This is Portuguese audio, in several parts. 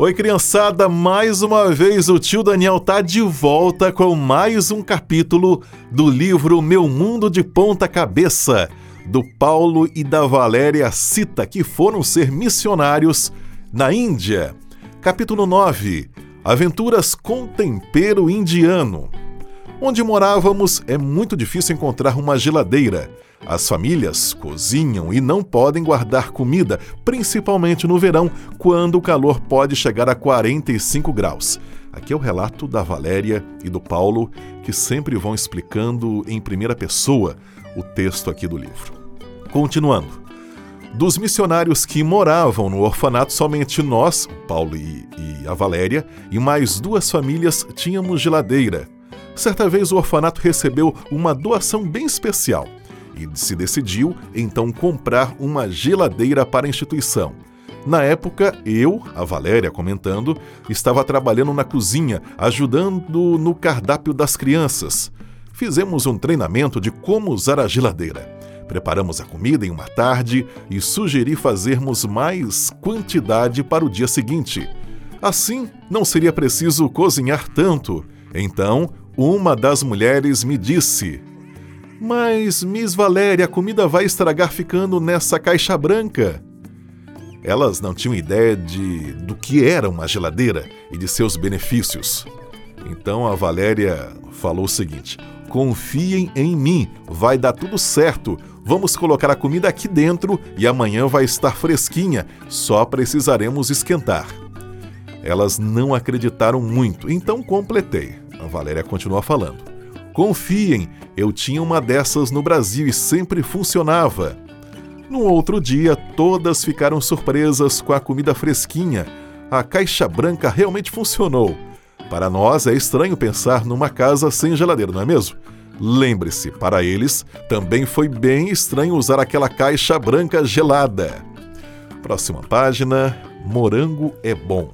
Oi, criançada! Mais uma vez o tio Daniel tá de volta com mais um capítulo do livro Meu Mundo de Ponta Cabeça, do Paulo e da Valéria Cita, que foram ser missionários na Índia. Capítulo 9 Aventuras com Tempero Indiano. Onde morávamos é muito difícil encontrar uma geladeira. As famílias cozinham e não podem guardar comida, principalmente no verão, quando o calor pode chegar a 45 graus. Aqui é o relato da Valéria e do Paulo, que sempre vão explicando em primeira pessoa o texto aqui do livro. Continuando. Dos missionários que moravam no orfanato, somente nós, Paulo e, e a Valéria, e mais duas famílias tínhamos geladeira. Certa vez o orfanato recebeu uma doação bem especial e se decidiu então comprar uma geladeira para a instituição. Na época, eu, a Valéria comentando, estava trabalhando na cozinha, ajudando no cardápio das crianças. Fizemos um treinamento de como usar a geladeira. Preparamos a comida em uma tarde e sugeri fazermos mais quantidade para o dia seguinte. Assim, não seria preciso cozinhar tanto. Então, uma das mulheres me disse: Mas, Miss Valéria, a comida vai estragar ficando nessa caixa branca. Elas não tinham ideia de do que era uma geladeira e de seus benefícios. Então a Valéria falou o seguinte: Confiem em mim, vai dar tudo certo. Vamos colocar a comida aqui dentro e amanhã vai estar fresquinha, só precisaremos esquentar. Elas não acreditaram muito, então completei. A Valéria continua falando. Confiem, eu tinha uma dessas no Brasil e sempre funcionava. No outro dia, todas ficaram surpresas com a comida fresquinha. A caixa branca realmente funcionou. Para nós é estranho pensar numa casa sem geladeira, não é mesmo? Lembre-se, para eles também foi bem estranho usar aquela caixa branca gelada. Próxima página: Morango é bom.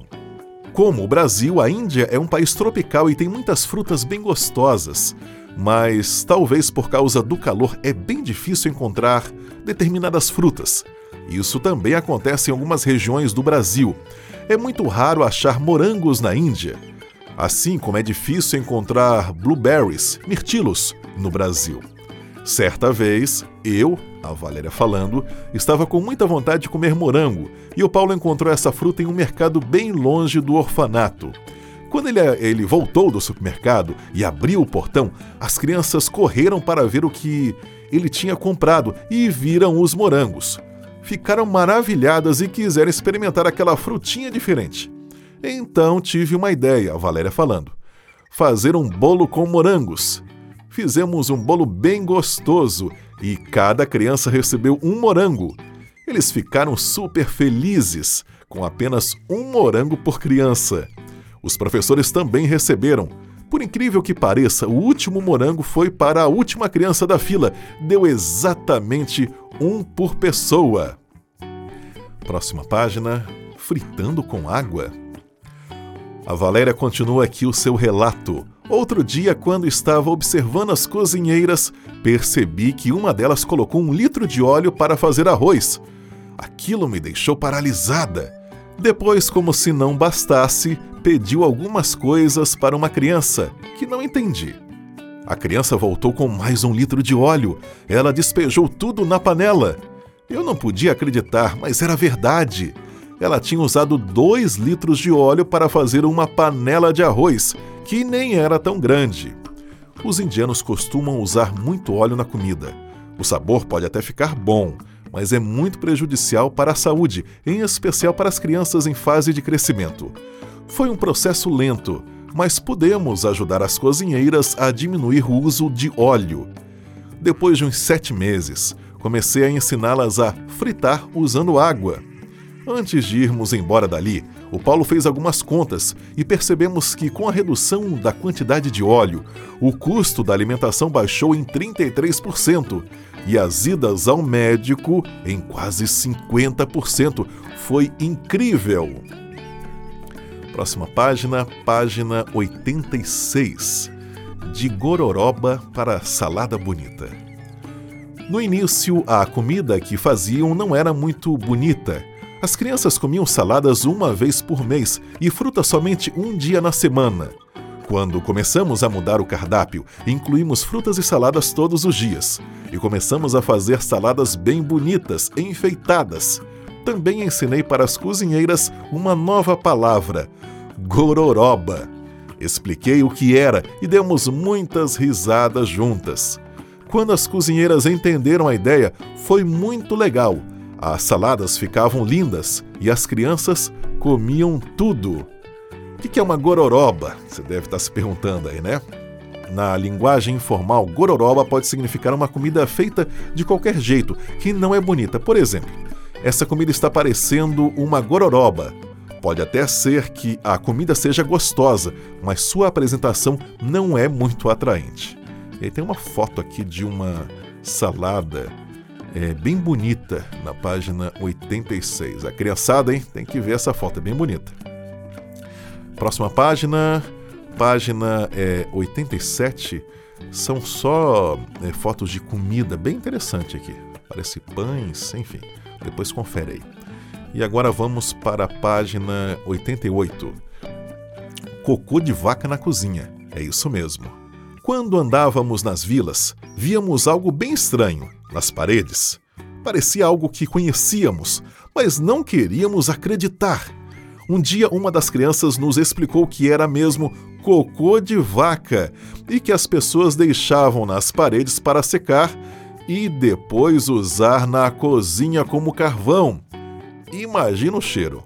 Como o Brasil, a Índia é um país tropical e tem muitas frutas bem gostosas, mas talvez por causa do calor é bem difícil encontrar determinadas frutas. Isso também acontece em algumas regiões do Brasil. É muito raro achar morangos na Índia assim como é difícil encontrar blueberries, mirtilos, no Brasil. Certa vez, eu, a Valéria falando, estava com muita vontade de comer morango e o Paulo encontrou essa fruta em um mercado bem longe do orfanato. Quando ele, ele voltou do supermercado e abriu o portão, as crianças correram para ver o que ele tinha comprado e viram os morangos. Ficaram maravilhadas e quiseram experimentar aquela frutinha diferente. Então tive uma ideia, Valéria falando. Fazer um bolo com morangos. Fizemos um bolo bem gostoso e cada criança recebeu um morango. Eles ficaram super felizes, com apenas um morango por criança. Os professores também receberam. Por incrível que pareça, o último morango foi para a última criança da fila. Deu exatamente um por pessoa. Próxima página: fritando com água. A Valéria continua aqui o seu relato. Outro dia, quando estava observando as cozinheiras, percebi que uma delas colocou um litro de óleo para fazer arroz. Aquilo me deixou paralisada. Depois, como se não bastasse, pediu algumas coisas para uma criança, que não entendi. A criança voltou com mais um litro de óleo. Ela despejou tudo na panela. Eu não podia acreditar, mas era verdade ela tinha usado 2 litros de óleo para fazer uma panela de arroz, que nem era tão grande. Os indianos costumam usar muito óleo na comida. O sabor pode até ficar bom, mas é muito prejudicial para a saúde, em especial para as crianças em fase de crescimento. Foi um processo lento, mas podemos ajudar as cozinheiras a diminuir o uso de óleo. Depois de uns sete meses, comecei a ensiná-las a fritar usando água. Antes de irmos embora dali, o Paulo fez algumas contas e percebemos que, com a redução da quantidade de óleo, o custo da alimentação baixou em 33% e as idas ao médico em quase 50%. Foi incrível! Próxima página, página 86. De gororoba para salada bonita. No início, a comida que faziam não era muito bonita As crianças comiam saladas uma vez por mês e fruta somente um dia na semana. Quando começamos a mudar o cardápio, incluímos frutas e saladas todos os dias. E começamos a fazer saladas bem bonitas, enfeitadas. Também ensinei para as cozinheiras uma nova palavra: gororoba. Expliquei o que era e demos muitas risadas juntas. Quando as cozinheiras entenderam a ideia, foi muito legal. As saladas ficavam lindas e as crianças comiam tudo. O que é uma gororoba? Você deve estar se perguntando aí, né? Na linguagem informal, gororoba pode significar uma comida feita de qualquer jeito, que não é bonita. Por exemplo, essa comida está parecendo uma gororoba. Pode até ser que a comida seja gostosa, mas sua apresentação não é muito atraente. E aí tem uma foto aqui de uma salada é, bem bonita na página 86. A criançada, hein? Tem que ver essa foto, é bem bonita. Próxima página, página é, 87, são só é, fotos de comida, bem interessante aqui. Parece pães, enfim. Depois confere aí. E agora vamos para a página 88. Cocô de vaca na cozinha. É isso mesmo. Quando andávamos nas vilas, víamos algo bem estranho nas paredes. Parecia algo que conhecíamos, mas não queríamos acreditar. Um dia, uma das crianças nos explicou que era mesmo cocô de vaca e que as pessoas deixavam nas paredes para secar e depois usar na cozinha como carvão. Imagina o cheiro.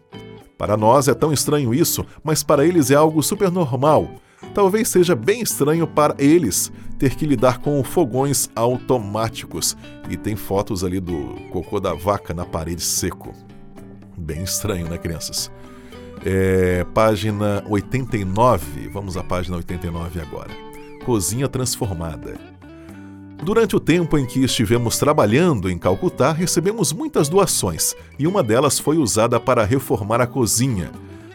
Para nós é tão estranho isso, mas para eles é algo super normal. Talvez seja bem estranho para eles ter que lidar com fogões automáticos. E tem fotos ali do cocô da vaca na parede seco. Bem estranho, né, crianças? É, página 89. Vamos à página 89 agora. Cozinha transformada. Durante o tempo em que estivemos trabalhando em Calcutá, recebemos muitas doações e uma delas foi usada para reformar a cozinha.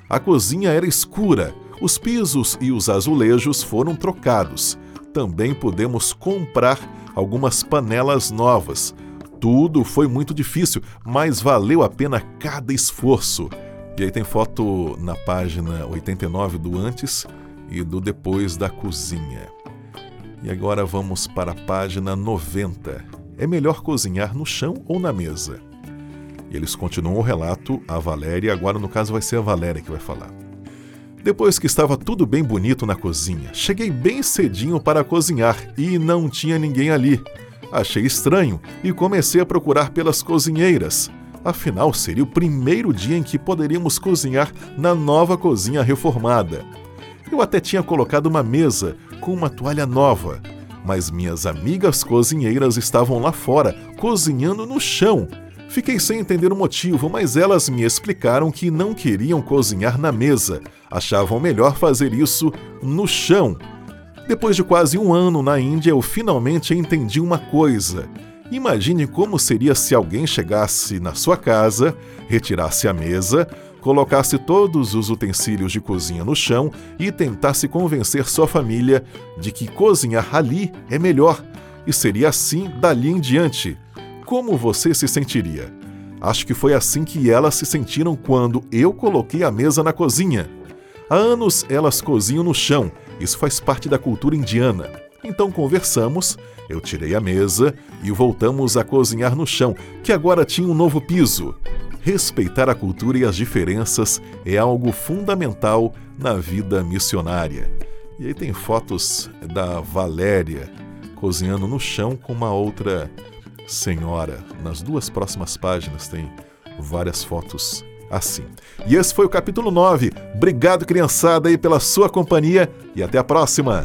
A cozinha era escura, os pisos e os azulejos foram trocados. Também pudemos comprar algumas panelas novas. Tudo foi muito difícil, mas valeu a pena cada esforço. E aí tem foto na página 89 do antes e do depois da cozinha. E agora vamos para a página 90. É melhor cozinhar no chão ou na mesa? E eles continuam o relato, a Valéria, agora no caso vai ser a Valéria que vai falar. Depois que estava tudo bem bonito na cozinha, cheguei bem cedinho para cozinhar e não tinha ninguém ali. Achei estranho e comecei a procurar pelas cozinheiras. Afinal, seria o primeiro dia em que poderíamos cozinhar na nova cozinha reformada. Eu até tinha colocado uma mesa com uma toalha nova, mas minhas amigas cozinheiras estavam lá fora, cozinhando no chão. Fiquei sem entender o motivo, mas elas me explicaram que não queriam cozinhar na mesa, achavam melhor fazer isso no chão. Depois de quase um ano na Índia, eu finalmente entendi uma coisa. Imagine como seria se alguém chegasse na sua casa, retirasse a mesa, colocasse todos os utensílios de cozinha no chão e tentasse convencer sua família de que cozinhar ali é melhor e seria assim dali em diante. Como você se sentiria? Acho que foi assim que elas se sentiram quando eu coloquei a mesa na cozinha. Há anos elas cozinham no chão, isso faz parte da cultura indiana. Então conversamos, eu tirei a mesa e voltamos a cozinhar no chão, que agora tinha um novo piso. Respeitar a cultura e as diferenças é algo fundamental na vida missionária. E aí tem fotos da Valéria cozinhando no chão com uma outra senhora. Nas duas próximas páginas tem várias fotos assim. E esse foi o capítulo 9. Obrigado, criançada, aí pela sua companhia e até a próxima!